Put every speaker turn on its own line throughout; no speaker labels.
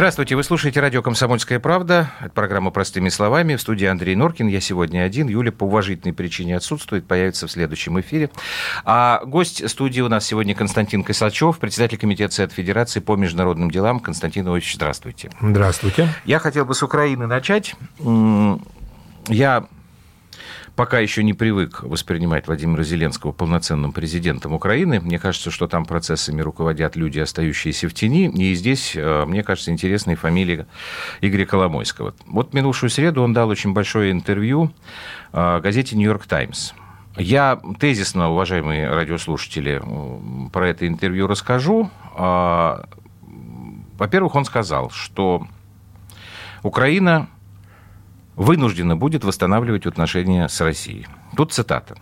Здравствуйте, вы слушаете радио «Комсомольская правда». Это программа «Простыми словами». В студии Андрей Норкин. Я сегодня один. Юля по уважительной причине отсутствует, появится в следующем эфире. А гость студии у нас сегодня Константин Косачев, председатель комитета Совета Федерации по международным делам. Константин Ильич, здравствуйте.
Здравствуйте.
Я хотел бы с Украины начать. Я пока еще не привык воспринимать Владимира Зеленского полноценным президентом Украины. Мне кажется, что там процессами руководят люди, остающиеся в тени. И здесь, э, мне кажется, интересная фамилия Игоря Коломойского. Вот минувшую среду он дал очень большое интервью э, газете «Нью-Йорк Таймс». Я тезисно, уважаемые радиослушатели, про это интервью расскажу. Во-первых, он сказал, что Украина вынуждена будет восстанавливать отношения с Россией. Тут цитата.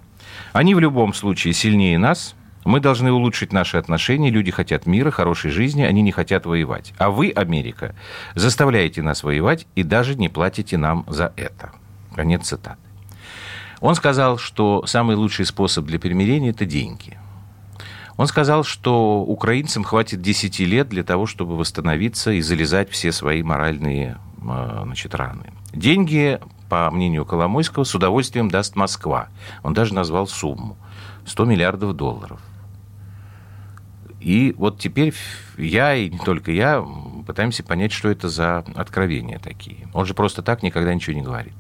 «Они в любом случае сильнее нас, мы должны улучшить наши отношения, люди хотят мира, хорошей жизни, они не хотят воевать. А вы, Америка, заставляете нас воевать и даже не платите нам за это». Конец цитаты. Он сказал, что самый лучший способ для примирения – это деньги. Он сказал, что украинцам хватит 10 лет для того, чтобы восстановиться и залезать все свои моральные значит, раны. Деньги, по мнению Коломойского, с удовольствием даст Москва. Он даже назвал сумму. 100 миллиардов долларов. И вот теперь я, и не только я, пытаемся понять, что это за откровения такие. Он же просто так никогда ничего не говорит.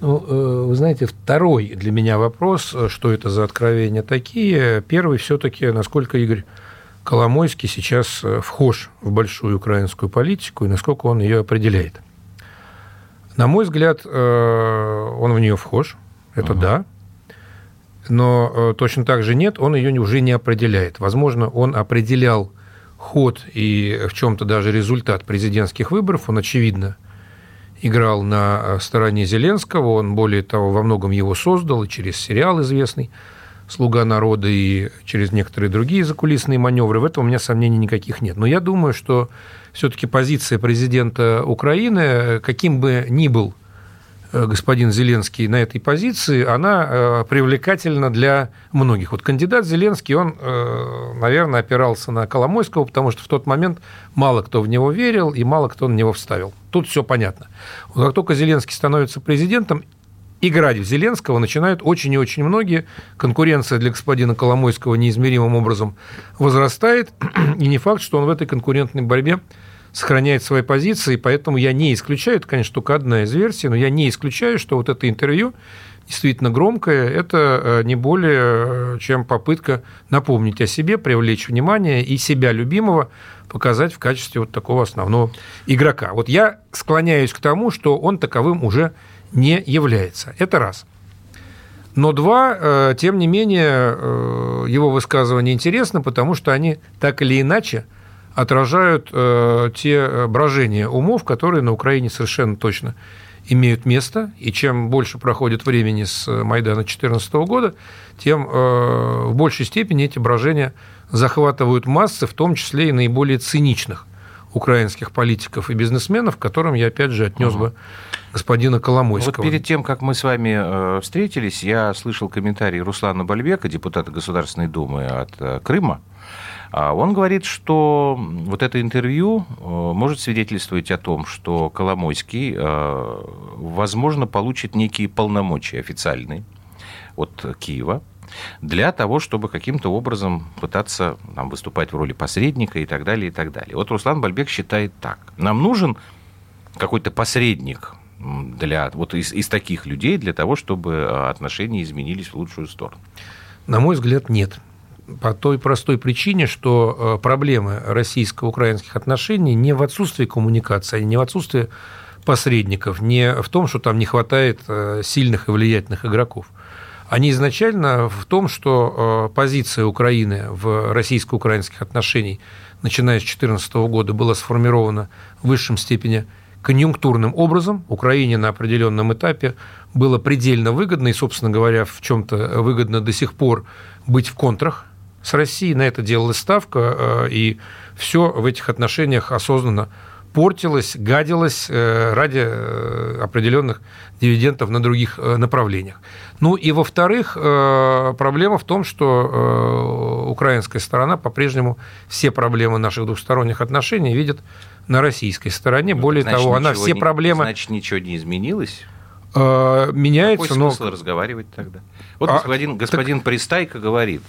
Ну, э, вы знаете, второй для меня вопрос, что это за откровения такие. Первый все-таки, насколько Игорь Коломойский сейчас э, вхож в большую украинскую политику и насколько он ее определяет. На мой взгляд, э, он в нее вхож, это uh да, но э, точно так же нет, он ее уже не определяет. Возможно, он определял ход и в чем-то даже результат президентских выборов, он, очевидно, играл на стороне Зеленского, он, более того, во многом его создал, и через сериал известный – «Слуга народа» и через некоторые другие закулисные маневры, в этом у меня сомнений никаких нет. Но я думаю, что все-таки позиция президента Украины, каким бы ни был э, господин Зеленский на этой позиции, она э, привлекательна для многих. Вот кандидат Зеленский, он, э, наверное, опирался на Коломойского, потому что в тот момент мало кто в него верил и мало кто на него вставил. Тут все понятно. Как только Зеленский становится президентом, играть в Зеленского начинают очень и очень многие. Конкуренция для господина Коломойского неизмеримым образом возрастает, и не факт, что он в этой конкурентной борьбе сохраняет свои позиции, поэтому я не исключаю, это, конечно, только одна из версий, но я не исключаю, что вот это интервью действительно громкое, это э, не более э, чем попытка напомнить о себе, привлечь внимание и себя любимого показать в качестве вот такого основного игрока. Вот я склоняюсь к тому, что он таковым уже не является. Это раз. Но два, э, тем не менее, э, его высказывания интересны, потому что они так или иначе отражают э, те брожения умов, которые на Украине совершенно точно имеют место, и чем больше проходит времени с Майдана 2014 года, тем в большей степени эти брожения захватывают массы, в том числе и наиболее циничных украинских политиков и бизнесменов, к которым я, опять же, отнес угу. бы господина Коломойского.
Вот перед тем, как мы с вами э, встретились, я слышал комментарий Руслана Бальбека, депутата Государственной Думы от э, Крыма. А он говорит, что вот это интервью э, может свидетельствовать о том, что Коломойский, возможно, получит некие полномочия официальные от Киева, для того, чтобы каким-то образом пытаться там, выступать в роли посредника и так далее, и так далее. Вот Руслан Бальбек считает так. Нам нужен какой-то посредник для, вот из, из таких людей для того, чтобы э, отношения изменились в лучшую сторону?
На мой взгляд, нет. По той простой причине, что э, проблемы российско-украинских отношений не в отсутствии коммуникации, не в отсутствии посредников, не в том, что там не хватает э, сильных и влиятельных игроков они изначально в том, что э, позиция Украины в российско-украинских отношениях, начиная с 2014 года, была сформирована в высшем степени конъюнктурным образом. Украине на определенном этапе было предельно выгодно, и, собственно говоря, в чем-то выгодно до сих пор быть в контрах с Россией. На это делалась ставка, э, и все в этих отношениях осознанно портилось, гадилось ради определенных дивидендов на других направлениях. Ну и во-вторых, проблема в том, что украинская сторона по-прежнему все проблемы наших двухсторонних отношений видит на российской стороне. Ну, Более значит, того, она все
не,
проблемы...
Значит, ничего не изменилось?
Э, меняется,
Какой но... смысл разговаривать тогда? Вот а, господин, господин так... Пристайко говорит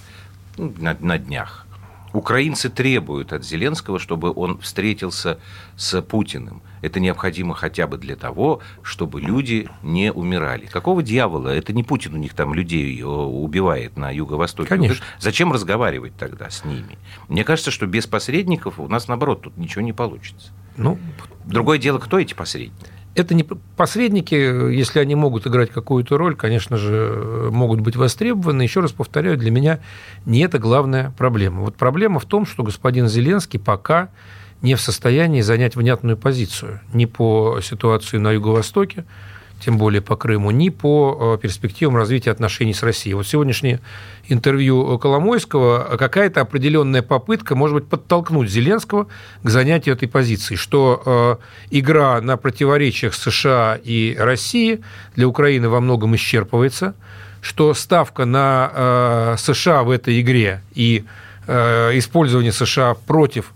ну, на, на днях, Украинцы требуют от Зеленского, чтобы он встретился с Путиным. Это необходимо хотя бы для того, чтобы люди не умирали. Какого дьявола? Это не Путин у них там людей э, убивает на юго-востоке.
Конечно.
Зачем разговаривать тогда с ними? Мне кажется, что без посредников у нас, наоборот, тут ничего не получится. Ну, Другое дело, кто эти посредники?
Это не посредники, если они могут играть какую-то роль, конечно же, могут быть востребованы. Еще раз повторяю, для меня не это главная проблема. Вот проблема в том, что господин Зеленский пока не в состоянии занять внятную позицию ни по ситуации на Юго-Востоке, тем более по Крыму, ни по э, перспективам развития отношений с Россией. Вот сегодняшнее интервью Коломойского какая-то определенная попытка, может быть, подтолкнуть Зеленского к занятию этой позиции, что э, игра на противоречиях США и России для Украины во многом исчерпывается, что ставка на э, США в этой игре и использование США против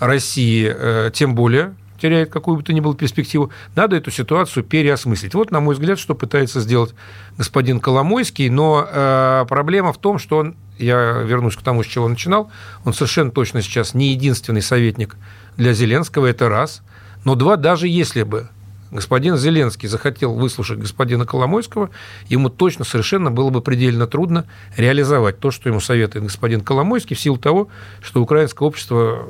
России тем более теряет какую бы то ни было перспективу, надо эту ситуацию переосмыслить. Вот, на мой взгляд, что пытается сделать господин Коломойский, но э, проблема в том, что он, я вернусь к тому, с чего начинал, он совершенно точно сейчас не единственный советник для Зеленского, это раз, но два, даже если бы господин Зеленский захотел выслушать господина Коломойского, ему точно совершенно было бы предельно трудно реализовать то, что ему советует господин Коломойский, в силу того, что украинское общество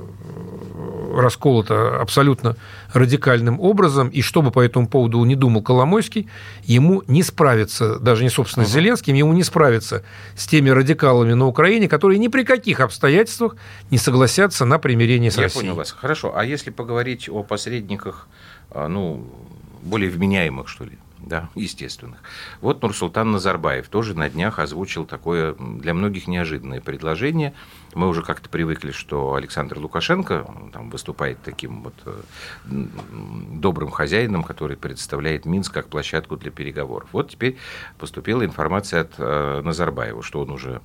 расколото абсолютно радикальным образом, и что бы по этому поводу не думал Коломойский, ему не справиться, даже не собственно с Зеленским, ему не справиться с теми радикалами на Украине, которые ни при каких обстоятельствах не согласятся на примирение с
Я
Россией.
Я понял вас. Хорошо. А если поговорить о посредниках, а, ну, более вменяемых, что ли, да, естественных. Вот Нурсултан Назарбаев тоже на днях озвучил такое для многих неожиданное предложение. Мы уже как-то привыкли, что Александр Лукашенко там, выступает таким вот э, добрым хозяином, который представляет Минск как площадку для переговоров. Вот теперь поступила информация от э, Назарбаева, что он уже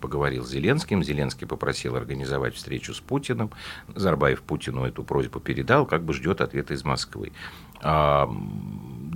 поговорил с Зеленским. Зеленский попросил организовать встречу с Путиным. Назарбаев Путину эту просьбу передал, как бы ждет ответа из Москвы. А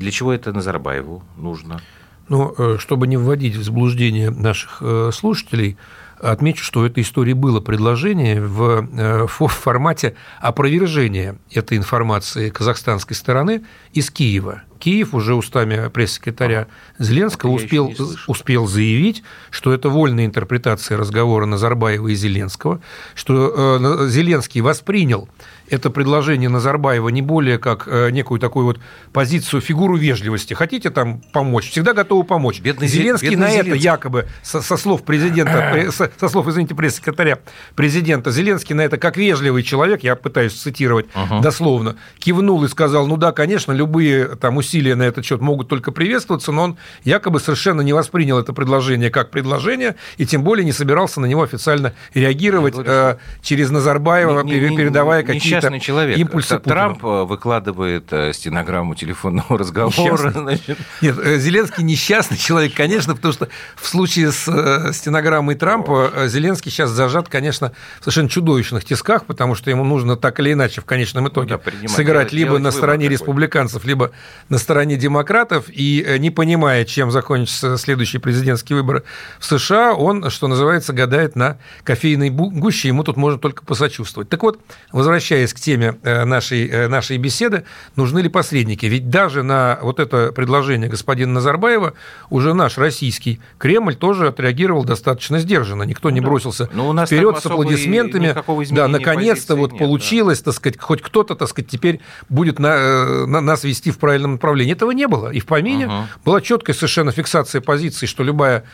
для чего это Назарбаеву нужно?
Ну, э, чтобы не вводить в заблуждение наших э, слушателей, отмечу, что в этой истории было предложение в, э, формате опровержения этой информации казахстанской стороны из Киева. Киев уже устами пресс-секретаря Зеленского успел, успел заявить, что это вольная интерпретация разговора Назарбаева и Зеленского, что Зеленский воспринял это предложение Назарбаева не более как э, некую такую вот позицию, фигуру вежливости. Хотите там помочь? Всегда готовы помочь. Бедный Зеленский бедный на Зеленский. это якобы со, со слов президента, со, со слов, извините, пресс-секретаря президента, Зеленский на это как вежливый человек, я пытаюсь цитировать угу. дословно, кивнул и сказал, ну да, конечно, любые там усилия на этот счет могут только приветствоваться, но он якобы совершенно не воспринял это предложение как предложение и тем более не собирался на него официально реагировать э, через Назарбаева, не, не, передавая какие-то
человек.
Импульсы
Трамп. Э, выкладывает э, стенограмму телефонного разговора.
Нет, э, Зеленский несчастный человек, конечно, потому что в случае с стенограммой Трампа Зеленский сейчас зажат, конечно, в совершенно чудовищных тисках, потому что ему нужно так или иначе в конечном итоге да, сыграть делать, либо делать на стороне республиканцев, либо на стороне демократов, и не понимая, чем закончатся следующие президентские выборы в США, он, что называется, гадает на кофейной гуще, ему тут можно только посочувствовать. Так вот, возвращаясь к теме э, нашей, э, нашей беседы, нужны ли посредники? Ведь даже на вот это предложение господина Назарбаева уже наш российский Кремль тоже отреагировал достаточно сдержанно. Никто не ну бросился ну, у нас вперед с аплодисментами. Да, наконец-то вот нет, получилось, да. так сказать, хоть кто-то, так сказать, теперь будет на, э, на, нас вести в правильном направлении. Этого не было. И в помине угу. была четкая совершенно фиксация позиции, что любая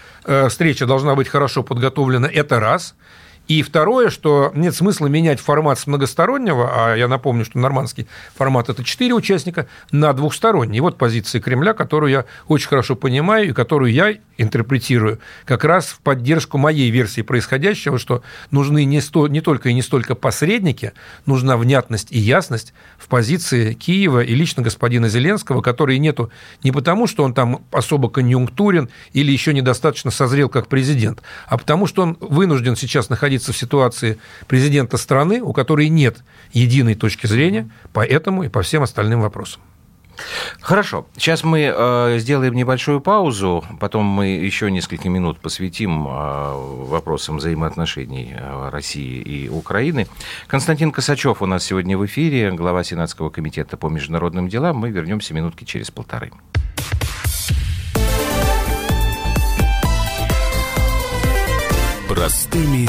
встреча должна быть хорошо подготовлена. Это раз – И второе, что нет смысла менять формат с многостороннего, а я напомню, что нормандский формат – это четыре участника, на двухсторонний. Вот позиция Кремля, которую я очень хорошо понимаю и которую я интерпретирую как раз в поддержку моей версии происходящего, что нужны не, сто, не только и не столько посредники, нужна внятность и ясность в позиции Киева и лично господина Зеленского, который нету не потому, что он там особо конъюнктурен или еще недостаточно созрел как президент, а потому что он вынужден сейчас находиться в ситуации президента страны, у которой нет единой точки зрения по этому и по всем остальным вопросам.
Хорошо. Сейчас мы э, сделаем небольшую паузу, потом мы еще несколько минут посвятим э, вопросам взаимоотношений э, России и Украины. Константин Косачев у нас сегодня в эфире, глава Сенатского комитета по международным делам. Мы вернемся минутки через полторы.
Простыми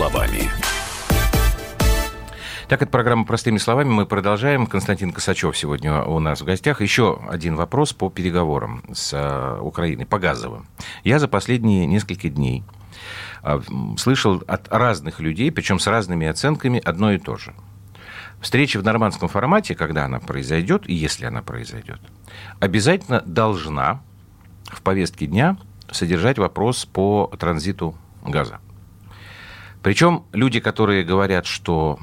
Словами.
Так, это программа «Простыми словами». Мы продолжаем. Константин Косачев сегодня у нас в гостях. Еще один вопрос по переговорам с э, Украиной, по газовым. Я за последние несколько дней э, слышал от разных людей, причем с разными оценками, одно и то же. Встреча в нормандском формате, когда она произойдет, и если она произойдет, обязательно должна в повестке дня содержать вопрос по транзиту газа. Причем люди, которые говорят, что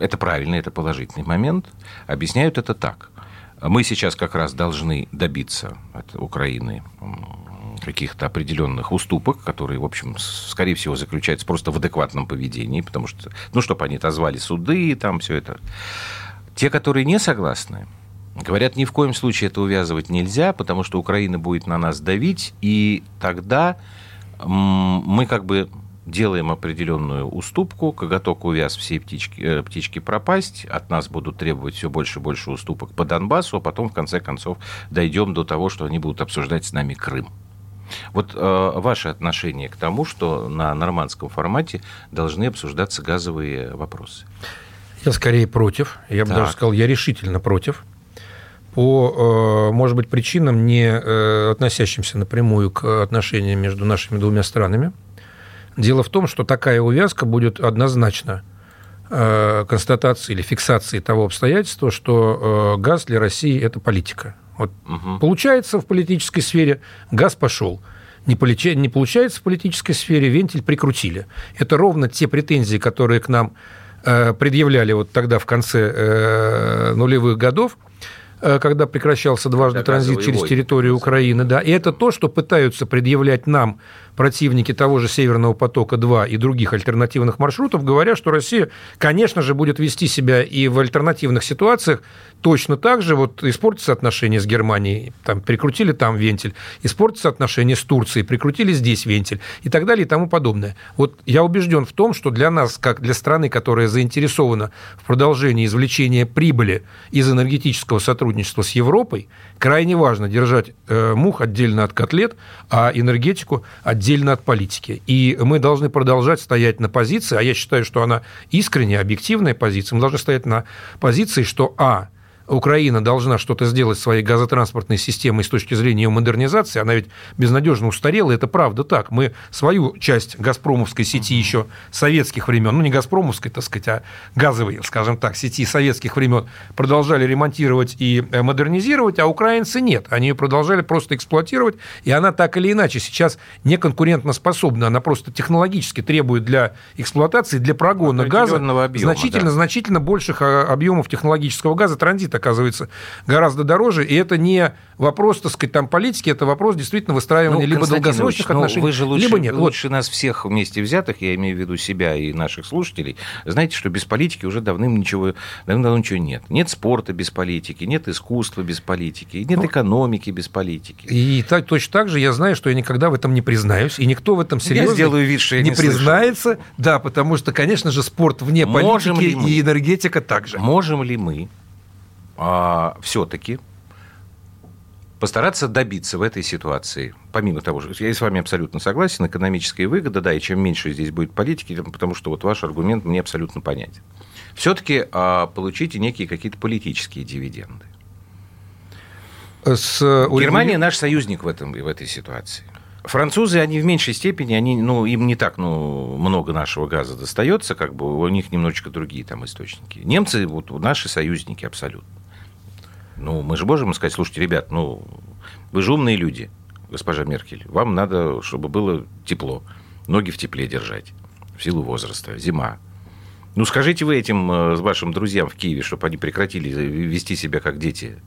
это правильный, это положительный момент, объясняют это так. Мы сейчас как раз должны добиться от Украины каких-то определенных уступок, которые, в общем, скорее всего, заключаются просто в адекватном поведении, потому что, ну, чтобы они отозвали суды, там все это. Те, которые не согласны, говорят, ни в коем случае это увязывать нельзя, потому что Украина будет на нас давить, и тогда мы как бы делаем определенную уступку, коготок увяз, все птички, э, птички пропасть, от нас будут требовать все больше и больше уступок по Донбассу, а потом, в конце концов, дойдем до того, что они будут обсуждать с нами Крым. Вот э, ваше отношение к тому, что на нормандском формате должны обсуждаться газовые вопросы?
Я скорее против. Я бы так. даже сказал, я решительно против. По, э, может быть, причинам, не э, относящимся напрямую к отношениям между нашими двумя странами – Дело в том, что такая увязка будет однозначно э, констатацией или фиксацией того обстоятельства, что э, газ для России – это политика. Вот угу. Получается в политической сфере, газ пошел. Не, полича... не получается в политической сфере, вентиль прикрутили. Это ровно те претензии, которые к нам э, предъявляли вот тогда в конце нулевых годов, когда прекращался дважды транзит через территорию Украины. Да. И это то, что пытаются предъявлять нам противники того же Северного потока-2 и других альтернативных маршрутов, говоря, что Россия, конечно же, будет вести себя и в альтернативных ситуациях точно так же. Вот испортятся отношения с Германией, там, прикрутили там вентиль, испортятся отношения с Турцией, прикрутили здесь вентиль и так далее и тому подобное. Вот я убежден в том, что для нас, как для страны, которая заинтересована в продолжении извлечения прибыли из энергетического сотрудничества с Европой, крайне важно держать э, мух отдельно от котлет, а энергетику отдельно отдельно от политики. И мы должны продолжать стоять на позиции, а я считаю, что она искренняя, объективная позиция, мы должны стоять на позиции, что, а, Украина должна что-то сделать своей газотранспортной системой с точки зрения ее модернизации, она ведь безнадежно устарела, это правда так. Мы свою часть газпромовской сети еще советских времен, ну не газпромовской, так сказать, а газовой, скажем так, сети советских времен продолжали ремонтировать и э, модернизировать, а украинцы нет. Они ее продолжали просто эксплуатировать, и она так или иначе сейчас не конкурентоспособна, она просто технологически требует для эксплуатации, для прогона газа значительно-значительно да. больших а, объемов технологического газа транзита оказывается гораздо дороже, и это не вопрос, так сказать, там политики, это вопрос действительно выстраивания ну, либо долгосрочных ну, отношений,
вы же лучше,
либо нет.
Лучше вот. нас всех вместе взятых, я имею в виду себя и наших слушателей, знаете, что без политики уже давным ничего, давным-давно ничего нет. Нет спорта без политики, нет искусства без политики, нет ну, экономики без политики.
И так, точно так же я знаю, что я никогда в этом не признаюсь, и никто в этом серьезно
я сделаю вид, что я
не,
не
признается. Слышу. Да, потому что, конечно же, спорт вне Можем политики и энергетика также.
Можем ли мы а, все-таки постараться добиться в этой ситуации, помимо того, что я с вами абсолютно согласен, экономическая выгода, да, и чем меньше здесь будет политики, потому что вот ваш аргумент мне абсолютно понятен. Все-таки а, получите некие какие-то политические дивиденды. С... Германия наш союзник в, этом, в этой ситуации. Французы, они в меньшей степени, они, ну, им не так ну, много нашего газа достается, как бы у них немножечко другие там источники. Немцы вот наши союзники абсолютно. Ну, мы же можем сказать, слушайте, ребят, ну, вы же умные люди, госпожа Меркель. Вам надо, чтобы было тепло. Ноги в тепле держать. В силу возраста. Зима. Ну, скажите вы этим э, вашим друзьям в Киеве, чтобы они прекратили вести себя как дети.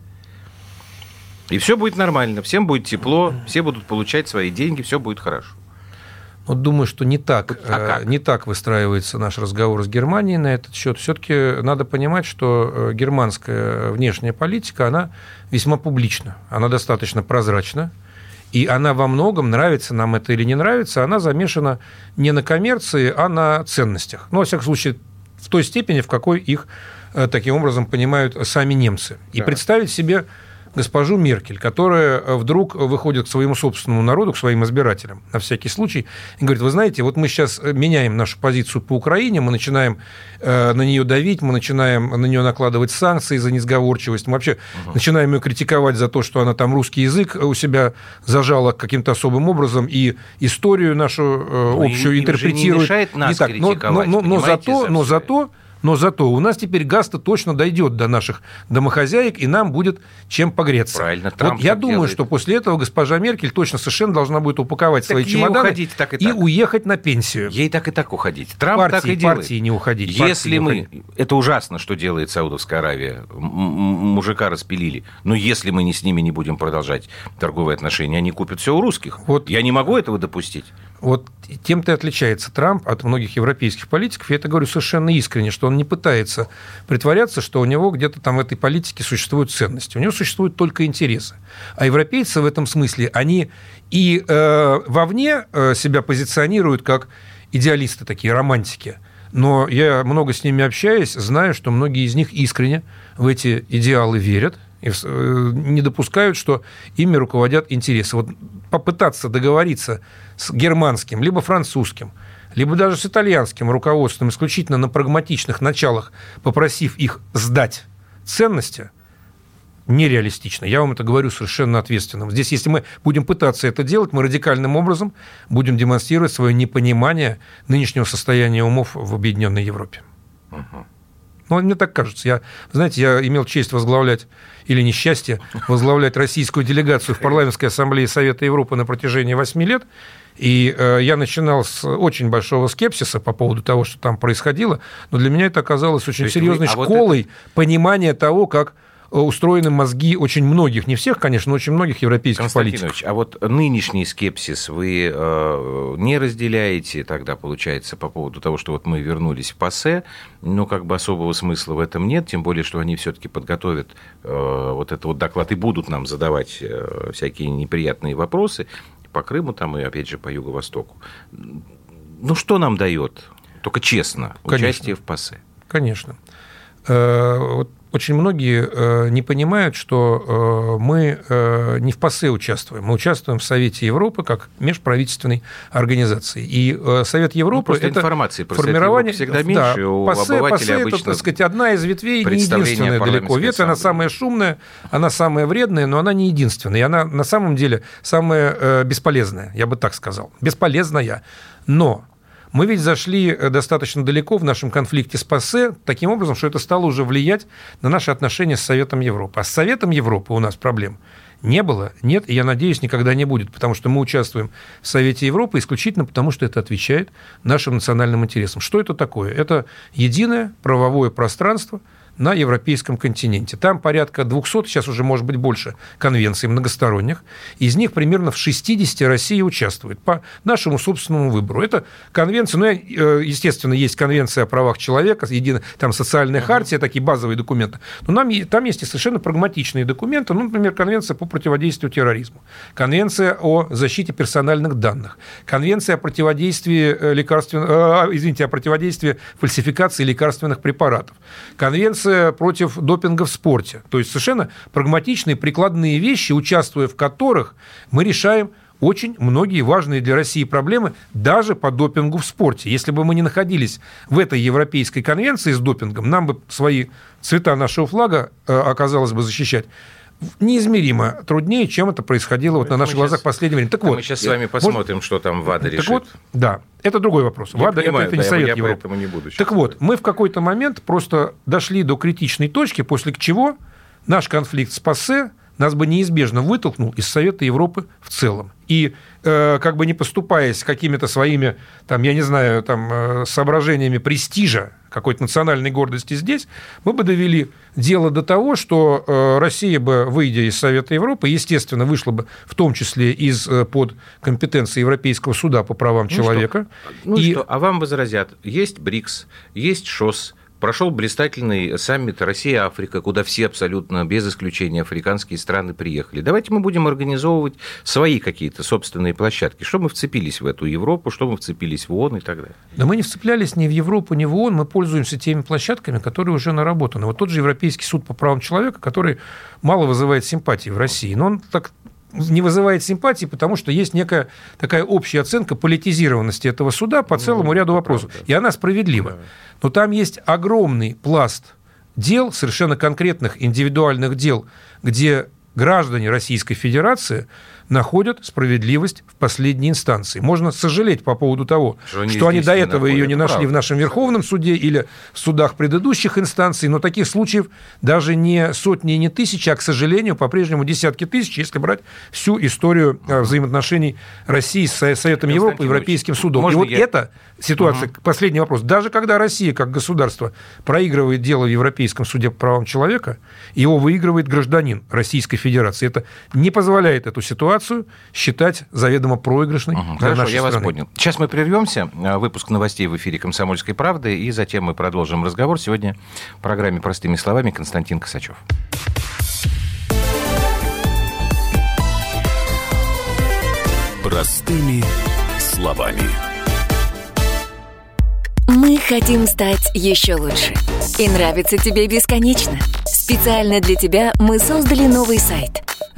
И все будет нормально. Всем будет тепло, все будут получать свои деньги, все будет хорошо.
Вот думаю, что не так, а э, не так выстраивается наш разговор с Германией на этот счет. Все-таки надо понимать, что э, германская внешняя политика, она весьма публична, она достаточно прозрачна, и она во многом, нравится нам это или не нравится, она замешана не на коммерции, а на ценностях. Ну, во всяком случае, в той степени, в какой их э, таким образом понимают сами немцы. И да. представить себе госпожу Меркель, которая э, вдруг выходит к своему собственному народу, к своим избирателям, на всякий случай, и говорит, вы знаете, вот мы сейчас э, меняем нашу позицию по Украине, мы начинаем э, на нее давить, мы начинаем на нее накладывать санкции за несговорчивость, мы вообще угу. начинаем ее критиковать за то, что она там русский язык у себя зажала каким-то особым образом и историю нашу ну, общую им, интерпретирует. Им не
мешает нас
так, но, но, но, но зато, но зато но зато у нас теперь газ-то точно дойдет до наших домохозяек, и нам будет чем погреться.
Правильно, Трамп
вот я думаю, делает. что после этого госпожа Меркель точно совершенно должна будет упаковать так свои чемоданы уходить, так и, так. и уехать на пенсию.
Ей так и так уходить. Трамп
партии,
так и
делает. Партии не уходить.
Если мы... Уходить. Это ужасно, что делает Саудовская Аравия. Мужика распилили. Но если мы не с ними не будем продолжать торговые отношения, они купят все у русских. Вот. Я не могу этого допустить.
Вот тем-то и отличается Трамп от многих европейских политиков. Я это говорю совершенно искренне, что он не пытается притворяться, что у него где-то там в этой политике существуют ценности. У него существуют только интересы. А европейцы в этом смысле, они и э, вовне э, себя позиционируют как идеалисты такие, романтики. Но я много с ними общаюсь, знаю, что многие из них искренне в эти идеалы верят, и э, не допускают, что ими руководят интересы. Вот попытаться договориться с германским, либо французским, либо даже с итальянским руководством исключительно на прагматичных началах, попросив их сдать ценности, нереалистично. Я вам это говорю совершенно ответственно. Здесь, если мы будем пытаться это делать, мы радикальным образом будем демонстрировать свое непонимание нынешнего состояния умов в Объединенной Европе. Угу. Ну, мне так кажется. Я, знаете, я имел честь возглавлять, или несчастье, возглавлять российскую делегацию в парламентской ассамблее Совета Европы на протяжении 8 лет. И э, я начинал с очень большого скепсиса по поводу того, что там происходило, но для меня это оказалось очень серьезной вы, а школой вот это... понимания того, как устроены мозги очень многих, не всех, конечно, но очень многих европейских политиков.
а вот нынешний скепсис вы э, не разделяете тогда, получается, по поводу того, что вот мы вернулись в ПАСЕ, но как бы особого смысла в этом нет, тем более, что они все-таки подготовят э, вот этот вот доклад и будут нам задавать э, всякие неприятные вопросы по Крыму там и, опять же, по Юго-Востоку. Ну, что нам дает? Только честно, Конечно. участие в ПАСЕ.
Конечно. Вот очень многие э, не понимают, что э, мы э, не в ПАСЕ участвуем, мы участвуем в Совете Европы как межправительственной организации. И Совет Европы ну, это информации формирование
всегда меньше, да, у
ПАСЕ, ПАСЕ это, так сказать, одна из ветвей, не единственная далеко. Ветвь, она самая шумная, она самая вредная, но она не единственная. И она на самом деле самая бесполезная, я бы так сказал. Бесполезная. Но мы ведь зашли э, достаточно далеко в нашем конфликте с ПАСЕ, таким образом, что это стало уже влиять на наши отношения с Советом Европы. А с Советом Европы у нас проблем не было, нет, и я надеюсь, никогда не будет, потому что мы участвуем в Совете Европы исключительно потому, что это отвечает нашим национальным интересам. Что это такое? Это единое правовое пространство, на европейском континенте. Там порядка 200, сейчас уже может быть больше, конвенций многосторонних. Из них примерно в 60 Россия участвует по нашему собственному выбору. Это конвенция, ну, э, естественно, есть конвенция о правах человека, единая, там социальная хартия, такие базовые документы. Но нам, там есть и совершенно прагматичные документы, ну, например, конвенция по противодействию терроризму, конвенция о защите персональных данных, конвенция о противодействии э, лекарственных, э, извините, о противодействии фальсификации лекарственных препаратов, конвенция против допинга в спорте. То есть совершенно прагматичные, прикладные вещи, участвуя в которых мы решаем очень многие важные для России проблемы даже по допингу в спорте. Если бы мы не находились в этой Европейской конвенции с допингом, нам бы свои цвета нашего флага э, оказалось бы защищать неизмеримо труднее, чем это происходило вот на наших глазах в последнее время.
Так вот, мы сейчас с вами посмотрим, может, что там ВАДА решит.
Так вот, да, это другой вопрос. Я ВАДА понимаю, это, это не да, Совет я Европы. Не буду так вот, мы в какой-то момент просто дошли до критичной точки, после чего наш конфликт с ПАСЕ нас бы неизбежно вытолкнул из Совета Европы в целом. И э, как бы не поступаясь какими-то своими, там, я не знаю, там, э, соображениями престижа, какой-то национальной гордости здесь, мы бы довели дело до того, что э, Россия бы, выйдя из Совета Европы, естественно, вышла бы в том числе из-под э, компетенции Европейского суда по правам ну человека.
Что? Ну и... что, а вам возразят, есть БРИКС, есть ШОС, Прошел блистательный саммит Россия-Африка, куда все абсолютно без исключения африканские страны приехали. Давайте мы будем организовывать свои какие-то собственные площадки. Что мы вцепились в эту Европу, что мы вцепились в ООН и так далее.
Да мы не вцеплялись ни в Европу, ни в ООН, мы пользуемся теми площадками, которые уже наработаны. Вот тот же Европейский суд по правам человека, который мало вызывает симпатии в России, но он так не вызывает симпатии, потому что есть некая такая общая оценка политизированности этого суда по ну, целому ряду вопросов. Правда. И она справедлива. Но там есть огромный пласт дел, совершенно конкретных индивидуальных дел, где граждане Российской Федерации находят справедливость в последней инстанции. Можно сожалеть по поводу того, что, что они до этого ее не нашли правда. в нашем Верховном суде или в судах предыдущих инстанций, но таких случаев даже не сотни и не тысячи, а, к сожалению, по-прежнему десятки тысяч, если брать всю историю э, взаимоотношений России с Советом Европы и Европейским судом. И вот я... эта ситуация, угу. последний вопрос, даже когда Россия как государство проигрывает дело в Европейском суде по правам человека, его выигрывает гражданин Российской Федерации. Это не позволяет эту ситуацию ситуацию считать заведомо проигрышной угу, для
Хорошо,
нашей
я
страны.
вас понял. Сейчас мы прервемся. Э, выпуск новостей в эфире «Комсомольской правды», и затем мы продолжим разговор. Сегодня в программе «Простыми словами» Константин Косачев.
Простыми словами.
Мы хотим стать еще лучше. И нравится тебе бесконечно. Специально для тебя мы создали новый сайт –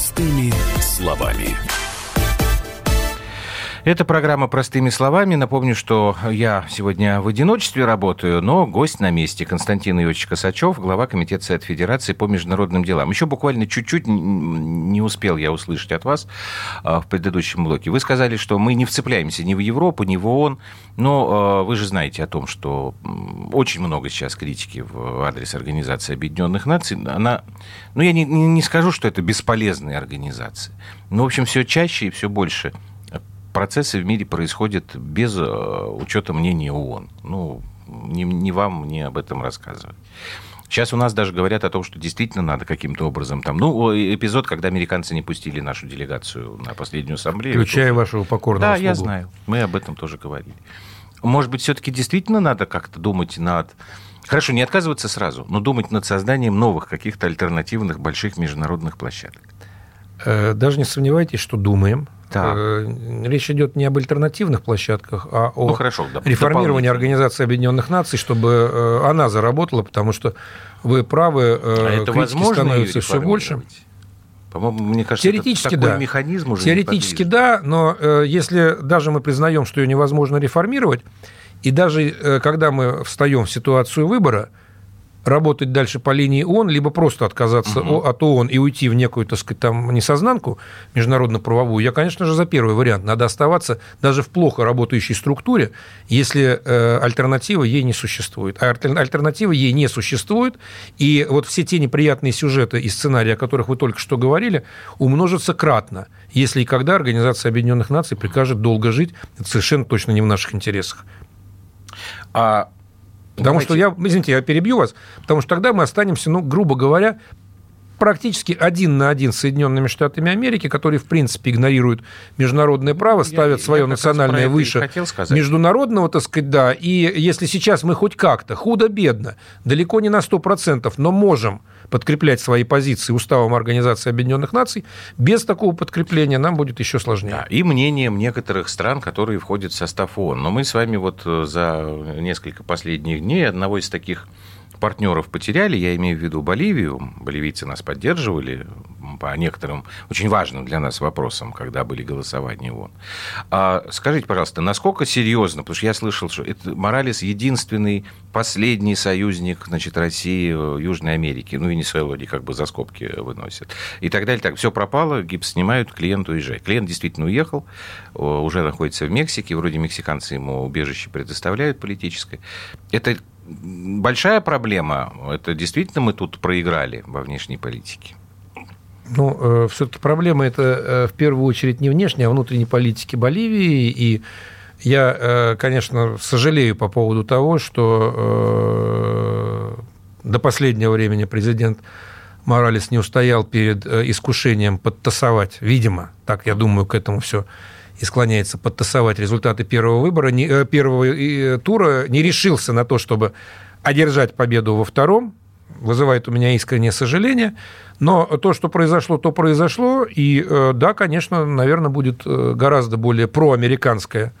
Простыми словами.
Это программа «Простыми словами». Напомню, что я сегодня в одиночестве работаю, но гость на месте. Константин Иович Косачев, глава Комитета Совет Федерации по международным делам. Еще буквально чуть-чуть не успел я услышать от вас а, в предыдущем блоке. Вы сказали, что мы не вцепляемся ни в Европу, ни в ООН, но а, вы же знаете о том, что очень много сейчас критики в адрес Организации Объединенных Наций. Она, ну, я не, не скажу, что это бесполезная организация, но, в общем, все чаще и все больше – процессы в мире происходят без э, учета мнения ООН. Ну, не, не вам мне об этом рассказывать. Сейчас у нас даже говорят о том, что действительно надо каким-то образом там... Ну, эпизод, когда американцы не пустили нашу делегацию на последнюю ассамблею.
Включая тоже... вашего покорного
Да,
слугу.
я знаю. Мы об этом тоже говорили. Может быть, все-таки действительно надо как-то думать над... Хорошо, не отказываться сразу, но думать над созданием новых каких-то альтернативных больших международных площадок.
Э, даже не сомневайтесь, что думаем. Так. Э, речь идет не об альтернативных площадках, а о ну, хорошо, да, реформировании Организации Объединенных Наций, чтобы э, она заработала, потому что вы правы, а
это критики
становится все больше.
По-моему, мне кажется,
Теоретически,
это такой
да.
механизм уже
Теоретически да, но э, если даже мы признаем, что ее невозможно реформировать, и даже э, когда мы встаем в ситуацию выбора, работать дальше по линии ООН, либо просто отказаться
Мгм.
от ООН и уйти в некую, так сказать, там несознанку международно-правовую, я, конечно же, за первый вариант. Надо оставаться даже в плохо работающей структуре, если э, альтернатива ей не существует. А альтер- альтернатива ей не существует, и вот все те неприятные сюжеты и сценарии, о которых вы только что говорили, умножатся кратно, если и когда Организация Объединенных Наций прикажет долго жить, это совершенно точно не в наших интересах.
А
Потому
давайте-
что я, извините, я перебью вас, потому что тогда мы останемся, ну, грубо говоря, практически один на один с Соединенными Штатами Америки, которые, в принципе, игнорируют международное право,
Я-
ставят
я
свое
раз
национальное выше
хотел сказать.
международного, так сказать, да. И если сейчас мы хоть как-то, худо-бедно, далеко не на 100%, но можем подкреплять свои позиции уставом Организации Объединенных Наций, без такого подкрепления нам будет еще сложнее.
Да, и мнением некоторых стран, которые входят в состав ООН. Но мы с вами вот э, за несколько последних дней одного из таких партнеров потеряли, я имею в виду Боливию. Боливийцы нас поддерживали по некоторым очень важным для нас вопросам, когда были голосования ООН. А скажите, пожалуйста, насколько серьезно, потому что я слышал, что это Моралес единственный, последний союзник значит, России в Южной Америке, ну, Венесуэлу вроде как бы за скобки выносят, и так далее. Так, все пропало, гипс снимают, клиент уезжает. Клиент действительно уехал, о, уже находится в Мексике, вроде мексиканцы ему убежище предоставляют политическое. Это большая проблема, это действительно мы тут проиграли во внешней политике.
Ну, все-таки проблема это э, в первую очередь не внешняя, а внутренней политики Боливии. И я, э, конечно, сожалею по поводу того, что э, до последнего времени президент Моралес не устоял перед э, искушением подтасовать, видимо, так я думаю, к этому все и склоняется подтасовать результаты первого выбора, не, э, первого э, тура, не решился на то, чтобы одержать победу во втором, вызывает у меня искреннее сожаление. Но то, что произошло, то произошло. И э, да, конечно, наверное, будет гораздо более проамериканское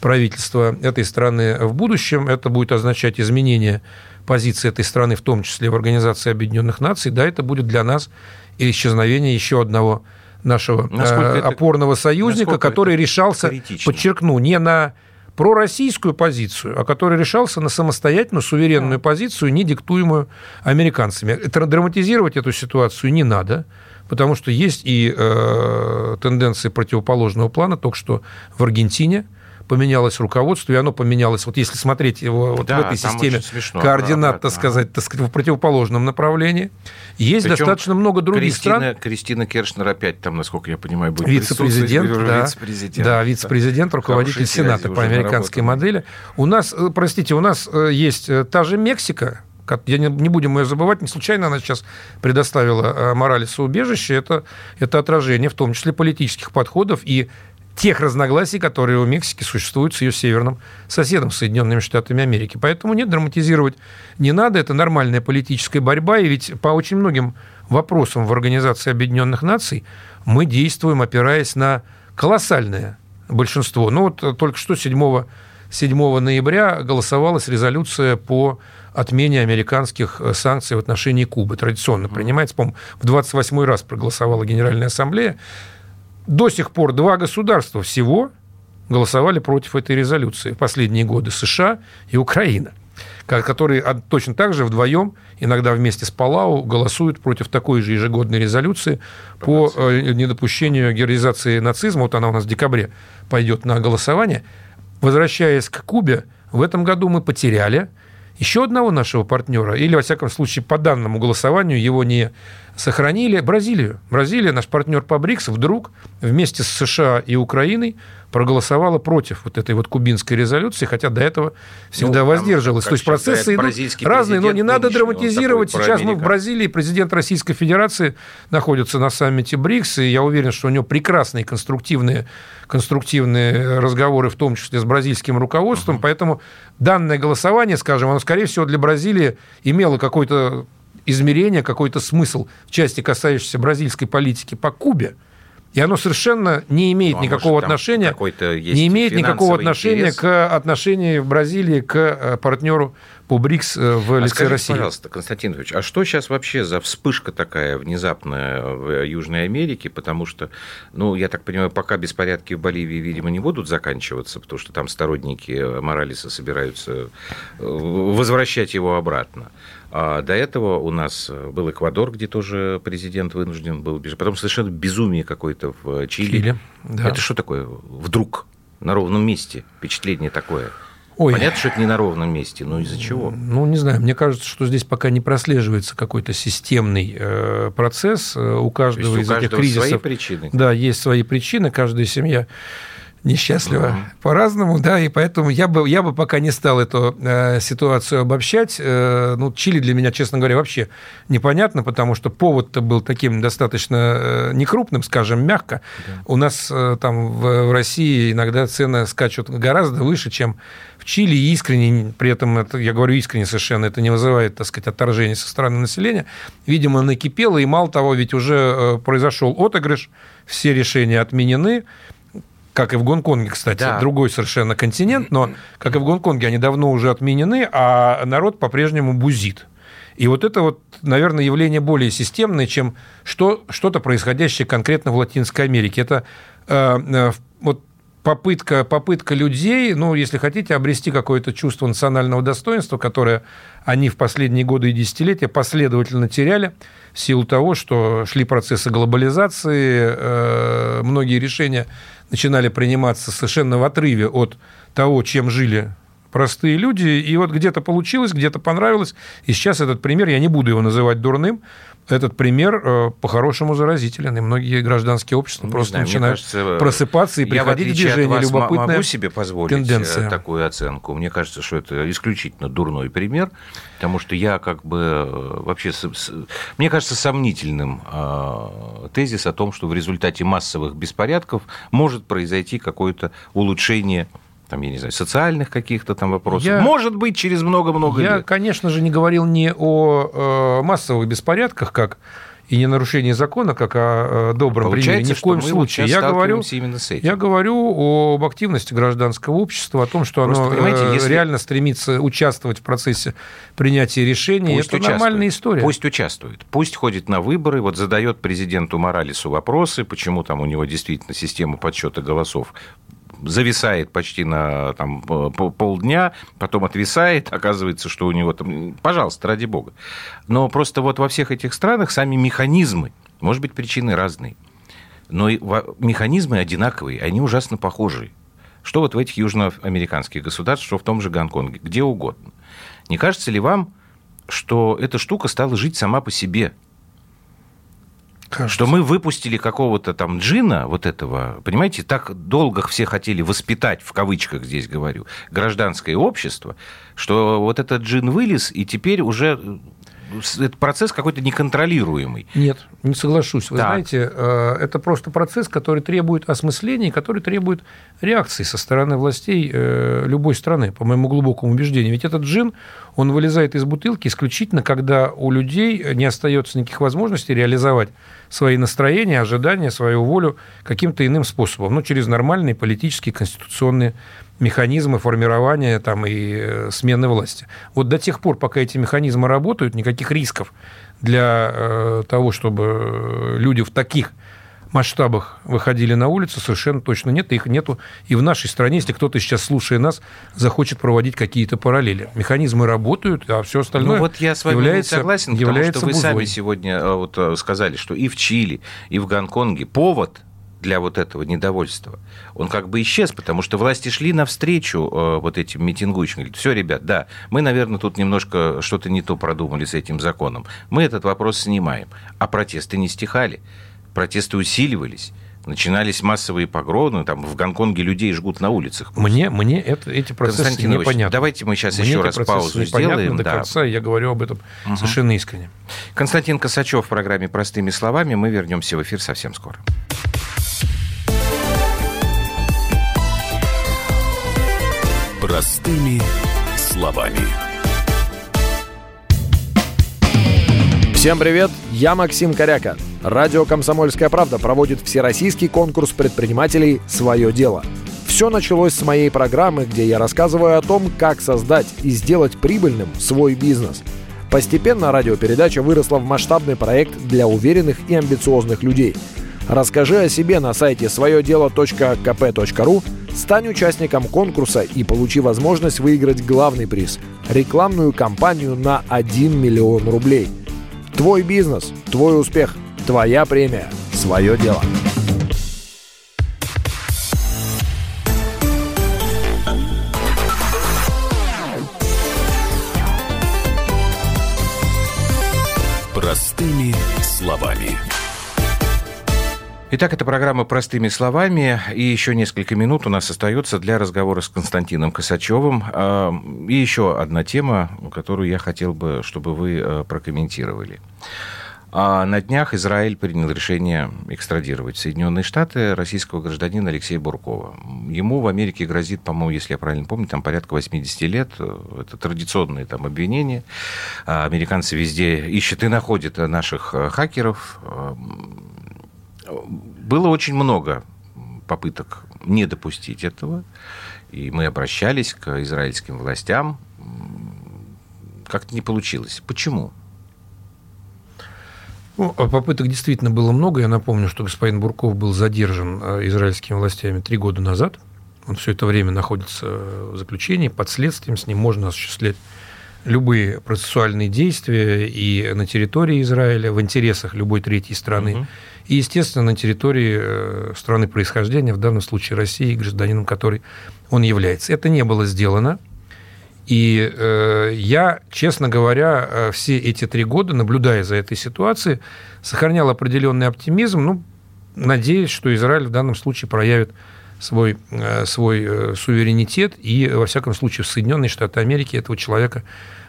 правительство этой страны в будущем. Это будет означать изменение позиции этой страны, в том числе в Организации Объединенных Наций. Да, это будет для нас исчезновение еще одного нашего э,
это-
опорного союзника, который решался,
критично?
подчеркну, не на пророссийскую позицию, а который решался на самостоятельную, суверенную позицию, не диктуемую американцами. Это, драматизировать эту ситуацию не надо, потому что есть и э, тенденции противоположного плана. Только что в Аргентине поменялось руководство, и оно поменялось, вот если смотреть его вот
Да,
в этой системе
смешно,
координат,
обратно.
так сказать, так сказать, в противоположном направлении. Есть
Причем
достаточно много других
Кристина,
стран.
Кристина Кершнер опять там, насколько я понимаю, будет
Вице-президент, да,
Вице-президент.
да, вице-президент, руководитель
Хорошие
Сената по американской модели. У нас, э, простите, у нас э, есть э, та же Мексика, я не, не будем ее забывать, не случайно она сейчас предоставила Моралесу убежище, это, это отражение в том числе политических подходов и тех разногласий, которые у Мексики существуют с ее северным соседом, Соединенными Штатами Америки. Поэтому нет, драматизировать не надо, это нормальная политическая борьба, и ведь по очень многим вопросам в Организации Объединенных Наций мы действуем, опираясь на колоссальное большинство. Ну вот э, только что 7, 7 ноября голосовалась резолюция по отмене американских э, санкций в отношении Кубы. Традиционно принимается, по-моему, в 28 раз проголосовала Генеральная Ассамблея. До сих пор два государства всего голосовали против этой резолюции в последние годы США и Украина, ко- которые точно так же вдвоем, иногда вместе с Палау, голосуют против такой же ежегодной резолюции по э, недопущению героизации нацизма. Вот она у нас в декабре пойдет на голосование. Возвращаясь к Кубе, в этом году мы потеряли еще одного нашего партнера, или, во всяком случае, по данному голосованию его не сохранили, Бразилию. Бразилия, наш партнер по БРИКС, вдруг вместе с США и Украиной проголосовала против вот этой вот кубинской резолюции, хотя до этого всегда
там,
воздерживалась.
как
То есть процессы идут разные, но не надо драматизировать. Сейчас мы в. Бразилии, президент Российской Федерации находится на саммите БРИКС, и я уверен, что у него прекрасные конструктивные, конструктивные разговоры, в том числе с бразильским руководством, поэтому данное голосование, скажем, оно, скорее всего, для Бразилии имело какой-то измерение, какой-то смысл в части, касающейся бразильской политики по Кубе. И оно совершенно не имеет
Ну, а
никакого
может,
отношения, не имеет никакого отношения
интерес?
к отношению Бразилии к э, партнеру по БРИКС э, в
А
лице
скажите,
России.
пожалуйста, Константин Ильич, а что сейчас вообще за вспышка такая внезапная в Южной Америке? Потому что, ну, я так понимаю, пока беспорядки в Боливии, видимо, не будут заканчиваться, потому что там сторонники Моралеса собираются э, возвращать его обратно. А до этого у нас был Эквадор, где тоже президент вынужден был бежать. Потом совершенно безумие какое-то в Чили.
Чили, да.
Это что такое? Вдруг на ровном месте впечатление такое.
Ой.
Понятно, что это не на ровном месте, но из-за чего?
Ну, не знаю, мне кажется, что здесь пока не прослеживается какой-то системный э, процесс. Э, У каждого из
у
этих
каждого
кризисов...
свои причины.
Да, есть свои причины, каждая семья несчастлива по-разному, да, и поэтому я бы, я бы пока не стал эту э, ситуацию обобщать. Э, ну, Чили для меня, честно говоря, вообще непонятно, потому что повод-то был таким достаточно э, некрупным, скажем, мягко. У нас э, там в, в России иногда цены скачут гораздо выше, чем в Чили, и искренне, при этом, это, я говорю искренне совершенно, это не вызывает, так сказать, отторжения со стороны населения. Видимо, накипело, и мало того, ведь уже э, произошел отыгрыш, все решения отменены, как и в Гонконге, кстати,
Да.
другой совершенно континент, но как и в Гонконге, они давно уже отменены, а народ по-прежнему бузит. И вот это вот, наверное, явление более системное, чем что, что-то происходящее конкретно в Латинской Америке. Это э, э, вот попытка, попытка людей, ну, если хотите, обрести какое-то чувство национального достоинства, которое они в последние годы и десятилетия последовательно теряли в силу того, что шли процессы глобализации, э, многие решения начинали приниматься совершенно в отрыве от того, чем жили простые люди, и вот где-то получилось, где-то понравилось, и сейчас этот пример, я не буду его называть дурным, этот пример э, по-хорошему заразителен, и многие гражданские общества
Не
просто
знаю,
начинают
кажется,
просыпаться и приходить в
отличие от
движение.
вас,
Любопытная
могу себе позволить э,
тенденция.
такую оценку. Мне кажется, что это исключительно дурной пример, потому что я как бы э, вообще, мне кажется, сомнительным э, тезис о том, что в результате массовых беспорядков может произойти какое-то улучшение там, я не знаю, социальных каких-то там вопросов.
Я-
Может быть, через много-много
Я,
лет.
конечно же, не говорил не о э, массовых беспорядках, как и не нарушении закона, как о э, добром примере,
Получается,
ни в коем случае. я говорю,
именно с этим.
я говорю об активности гражданского общества, о том, что
Просто,
оно э,
если-
реально стремится участвовать в процессе принятия решений.
Пусть
Это
участвует.
нормальная история.
Пусть участвует. Пусть ходит на выборы, вот задает президенту Моралесу вопросы, почему там у него действительно система подсчета голосов зависает почти на там, по- полдня, потом отвисает, оказывается, что у него там... Пожалуйста, ради бога. Но просто вот во всех этих странах сами механизмы, может быть, причины разные, но и механизмы одинаковые, они ужасно похожие. Что вот в этих южноамериканских государствах, что в том же Гонконге, где угодно. Не кажется ли вам, что эта штука стала жить сама по себе?
Кажется.
Что мы выпустили какого-то там джина, вот этого, понимаете, так долго все хотели воспитать, в кавычках здесь говорю, гражданское общество, что вот этот джин вылез, и теперь уже э, этот процесс какой-то неконтролируемый.
Нет, не соглашусь. Вы
Так.
знаете, э, это просто процесс, который требует осмысления, который требует реакции со стороны властей э, любой страны, по моему глубокому убеждению. Ведь этот джин, он вылезает из бутылки исключительно, когда у людей не остается никаких возможностей реализовать свои настроения, ожидания, свою волю каким-то иным способом, ну, через нормальные политические, конституционные механизмы формирования там, и э, смены власти. Вот до тех пор, пока эти механизмы работают, никаких рисков для э, того, чтобы э, люди в таких масштабах выходили на улицу, совершенно точно нет. Их нету и в нашей стране, если кто-то сейчас, слушая нас, захочет проводить какие-то параллели. Механизмы работают, а все остальное
Ну вот я с вами
является,
не согласен, потому
является
что вы
бузой.
сами сегодня э, вот э, сказали, что и в Чили, и в Гонконге повод для вот этого недовольства, он как бы исчез, потому что власти шли навстречу э, вот этим митингующим. Говорит, все, ребят, да, мы, наверное, тут немножко что-то не то продумали с этим законом. Мы этот вопрос снимаем. А протесты не стихали. Протесты усиливались. Начинались массовые погромы, там в Гонконге людей жгут на улицах.
Мне, мне это, эти процессы непонятны.
давайте мы сейчас
Мне
еще раз паузу сделаем.
до
да.
конца, я говорю об этом совершенно искренне.
Константин Косачев в программе «Простыми словами». Мы вернемся в эфир совсем скоро.
Простыми словами.
Всем привет, я Максим Коряка. Радио «Комсомольская правда» проводит всероссийский конкурс предпринимателей «Свое дело». Все началось с моей программы, где я рассказываю о том, как создать и сделать прибыльным свой бизнес. Постепенно радиопередача выросла в масштабный проект для уверенных и амбициозных людей. Расскажи о себе на сайте своедело.кп.ру, стань участником конкурса и получи возможность выиграть главный приз – рекламную кампанию на 1 миллион рублей. Твой бизнес, твой успех, твоя премия, свое дело.
Простыми словами.
Итак, это программа «Простыми словами». И еще несколько минут у нас остается для разговора с Константином Косачевым. А, и еще одна тема, которую я хотел бы, чтобы вы э, прокомментировали. А на днях Израиль принял решение экстрадировать Соединенные Штаты российского гражданина Алексея Буркова. Ему в Америке грозит, по-моему, если я правильно помню, там порядка 80 лет. Это традиционные там обвинения. А американцы везде ищут и находят наших э, хакеров. Было очень много попыток не допустить этого. И мы обращались к израильским властям. Как-то не получилось. Почему?
Ну, а попыток действительно было много. Я напомню, что господин Бурков был задержан э, израильскими властями три года назад. Он все это время находится в заключении, под следствием. С ним можно осуществлять любые процессуальные действия и на территории Израиля, в интересах любой третьей страны, угу. и, естественно, на территории э, страны происхождения, в данном случае России, гражданином которой он является. Это не было сделано. И э, я, честно говоря, э, все эти три года, наблюдая за этой ситуацией, сохранял определенный оптимизм. Ну, надеюсь, что Израиль в данном случае проявит свой, э, свой э, суверенитет, и, во всяком случае, в Соединенные Штаты Америки этого человека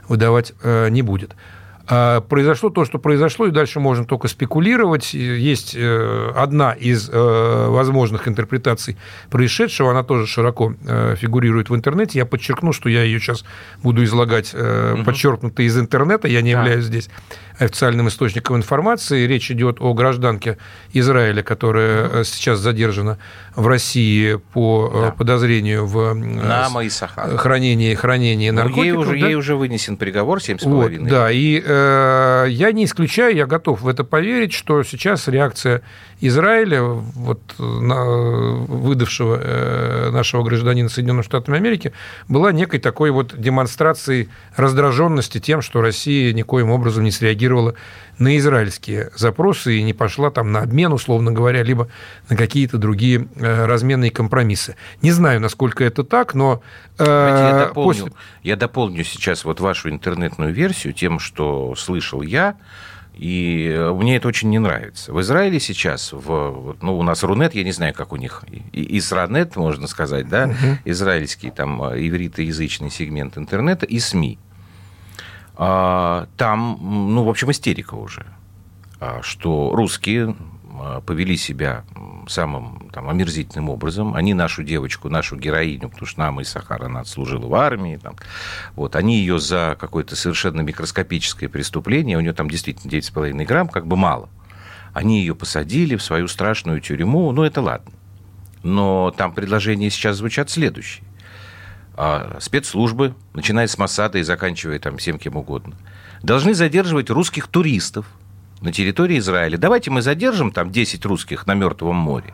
выдавать э, не будет. А, произошло то, что произошло, и дальше можно только спекулировать. Есть э, одна из э, возможных интерпретаций происшедшего, она тоже широко э, фигурирует в интернете. Я подчеркну, что я ее сейчас буду излагать угу. подчеркнуто из интернета, я не да. являюсь здесь официальным источником информации. Речь идет о гражданке Израиля, которая сейчас задержана в России по да. подозрению в хранении, хранении наркотиков.
Ей уже, да? ей уже вынесен приговор 7,5 вот,
Да, и я не исключаю, я готов в это поверить, что сейчас реакция Израиля, вот, на, выдавшего э, нашего гражданина Соединенных Штатов Америки, была некой такой вот демонстрацией раздраженности тем, что Россия никоим образом не среагировала на израильские запросы и не пошла там на обмен, условно говоря, либо на какие-то другие э, разменные компромиссы. Не знаю, насколько это так, но...
Э, я, дополню, после... я дополню сейчас вот вашу интернетную версию тем, что слышал я, и мне это очень не нравится. В Израиле сейчас, в, ну, у нас Рунет, я не знаю, как у них, Исранет, можно сказать, да, угу. израильский там ивритоязычный сегмент интернета и СМИ. А, там, ну, в общем, истерика уже, а, что русские а, повели себя самым там, омерзительным образом. Они нашу девочку, нашу героиню, потому что нам и Сахара, она отслужила в армии, там, вот, они ее за какое-то совершенно микроскопическое преступление, у нее там действительно 9,5 грамм, как бы мало, они ее посадили в свою страшную тюрьму, ну, это ладно. Но там предложения сейчас звучат следующие спецслужбы, начиная с Масада и заканчивая там всем кем угодно, должны задерживать русских туристов на территории Израиля. Давайте мы задержим там 10 русских на Мертвом море.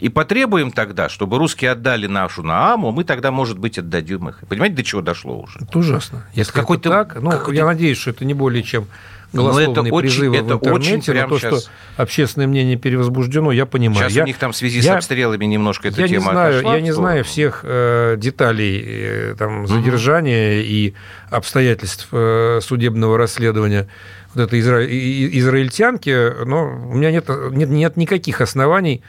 И потребуем тогда, чтобы русские отдали нашу Нааму, мы тогда, может быть, отдадим их. Понимаете, до чего дошло уже?
Это ужасно. Если это какой-то так, ну, какой я надеюсь, что это не более чем голословные
это
призывы
очень,
в интернете, очень прямо то, сейчас... что общественное мнение перевозбуждено, я понимаю.
Сейчас
я,
у них там в связи я, с обстрелами немножко эта
я
тема
не знаю, отошла, Я не знаю всех э, деталей э, там, задержания угу. и обстоятельств э, судебного расследования вот этой изра... израильтянки, но у меня нет, нет, нет никаких оснований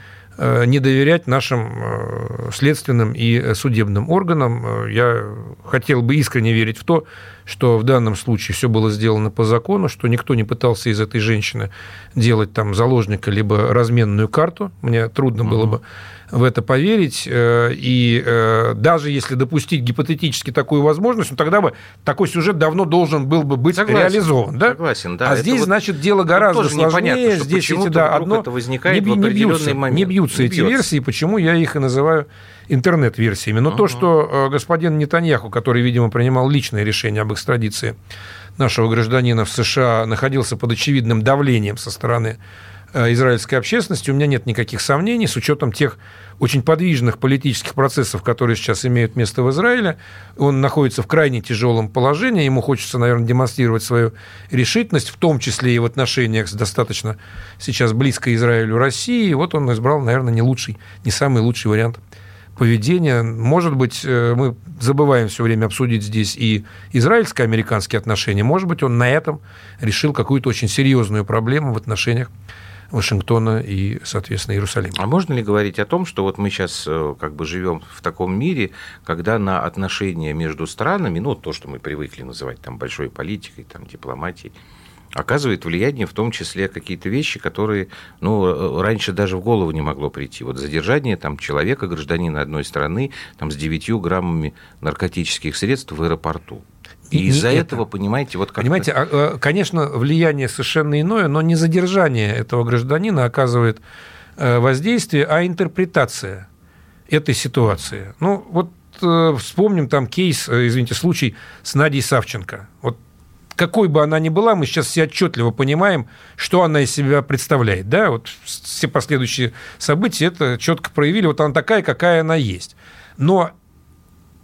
не доверять нашим э, следственным и судебным органам. Э, я хотел бы искренне верить в то, что в данном случае все было сделано по закону, что никто не пытался из этой женщины делать там заложника либо разменную карту. Мне трудно было бы в это поверить. Э, и э, даже если допустить гипотетически такую возможность, ну, тогда бы такой сюжет давно должен был бы быть согласен, реализован. Да?
Согласен, да.
А это здесь, вот, значит, дело гораздо сложнее. Здесь эти, да, одно...
это возникает не, не, бьются, момент.
не бьются не эти бьется. версии, почему я их и называю интернет-версиями. Но uh-huh. то, что э, господин Нетаньяху, который, видимо, принимал личное решение об экстрадиции нашего гражданина в США, находился под очевидным давлением со стороны израильской общественности, у меня нет никаких сомнений, с учетом тех очень подвижных политических процессов, которые сейчас имеют место в Израиле. Он находится в крайне тяжелом положении, ему хочется, наверное, демонстрировать свою решительность, в том числе и в отношениях с достаточно сейчас близкой Израилю России. И вот он избрал, наверное, не лучший, не самый лучший вариант поведения. Может быть, э, мы забываем все время обсудить здесь и израильско-американские отношения. Может быть, он на этом решил какую-то очень серьезную проблему в отношениях Вашингтона и, соответственно, Иерусалима.
А можно ли говорить о том, что вот мы сейчас э, как бы живем в таком мире, когда на отношения между странами, ну, то, что мы привыкли называть там большой политикой, там, дипломатией, оказывает влияние в том числе какие-то вещи, которые ну, э, раньше даже в голову не могло прийти. Вот задержание там, человека, гражданина одной страны там, с 9 граммами наркотических средств в аэропорту. И из-за этого, понимаете, вот как
Понимаете, а, а, конечно, влияние совершенно иное, но не задержание этого гражданина оказывает э, воздействие, а интерпретация этой ситуации. Ну, вот э, вспомним там кейс, э, извините, случай с Надей Савченко. Вот какой бы она ни была, мы сейчас все отчетливо понимаем, что она из себя представляет. Да? Вот все последующие события это четко проявили. Вот она такая, какая она есть. Но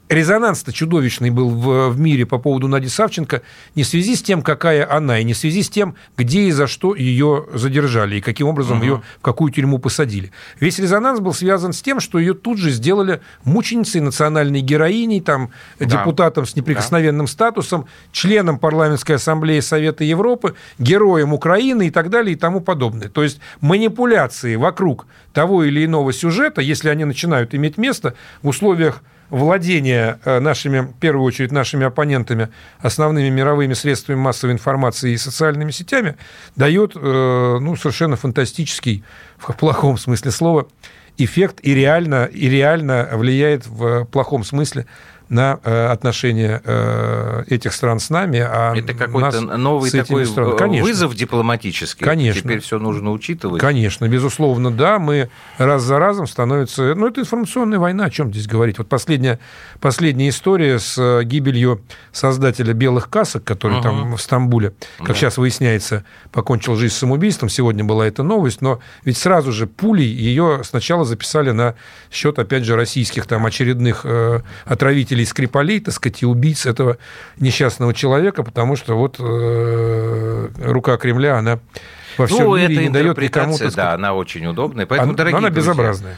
резонанс-то чудовищный был в, в мире по поводу Нади Савченко не в связи с тем, какая она, и не в связи с тем, где и за что ее задержали, и каким образом угу. ее в какую тюрьму посадили. Весь резонанс был связан с тем, что ее тут же сделали мученицей, национальной героиней, там, да. депутатом с неприкосновенным да. статусом, членом парламентской ассамблеи Совета Европы, героем Украины и так далее и тому подобное. То есть манипуляции вокруг того или иного сюжета, если они начинают иметь место в условиях владение э, нашими, в первую очередь, нашими оппонентами основными мировыми средствами массовой информации и социальными сетями дает э, ну, совершенно фантастический, в плохом смысле слова, эффект и реально, и реально влияет в плохом смысле на э, отношения э, этих стран с нами. А
Это какой-то новый такой Конечно. вызов дипломатический.
Конечно.
Теперь все нужно учитывать.
Конечно, безусловно, да. Мы раз за разом становится... Ну, это информационная война, о чем здесь говорить. Вот последняя, последняя история с э, гибелью создателя «Белых касок», который угу. там в Стамбуле, как да. сейчас выясняется, покончил жизнь самоубийством. Сегодня была эта новость. Но ведь сразу же пулей ее сначала записали на счет, опять же, российских там очередных отравителей победителей Скрипалей, так сказать, и убийц этого несчастного человека, потому что вот э, рука Кремля, она во всем ну, мире не дает никому...
Да, она очень удобная. Поэтому,
она, дорогие она друзья, безобразная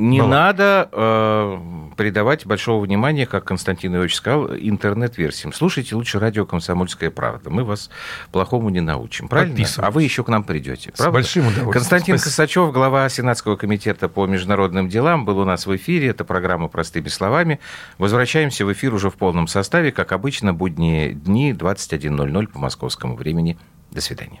не была. надо э, придавать большого внимания, как Константин Ильич сказал, интернет-версиям. Слушайте лучше радио «Комсомольская правда». Мы вас плохому не научим, правильно? А вы еще к нам придете, правда?
С большим удовольствием.
Константин Спасибо. Косачев, глава Сенатского комитета по международным делам, был у нас в эфире. Это программа «Простыми словами». Возвращаемся в эфир уже в полном составе, как обычно, будние дни 21.00 по московскому времени. До свидания.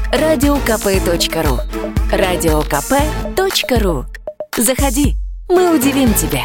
радиокп.ру радиокп.ру Заходи, мы удивим тебя.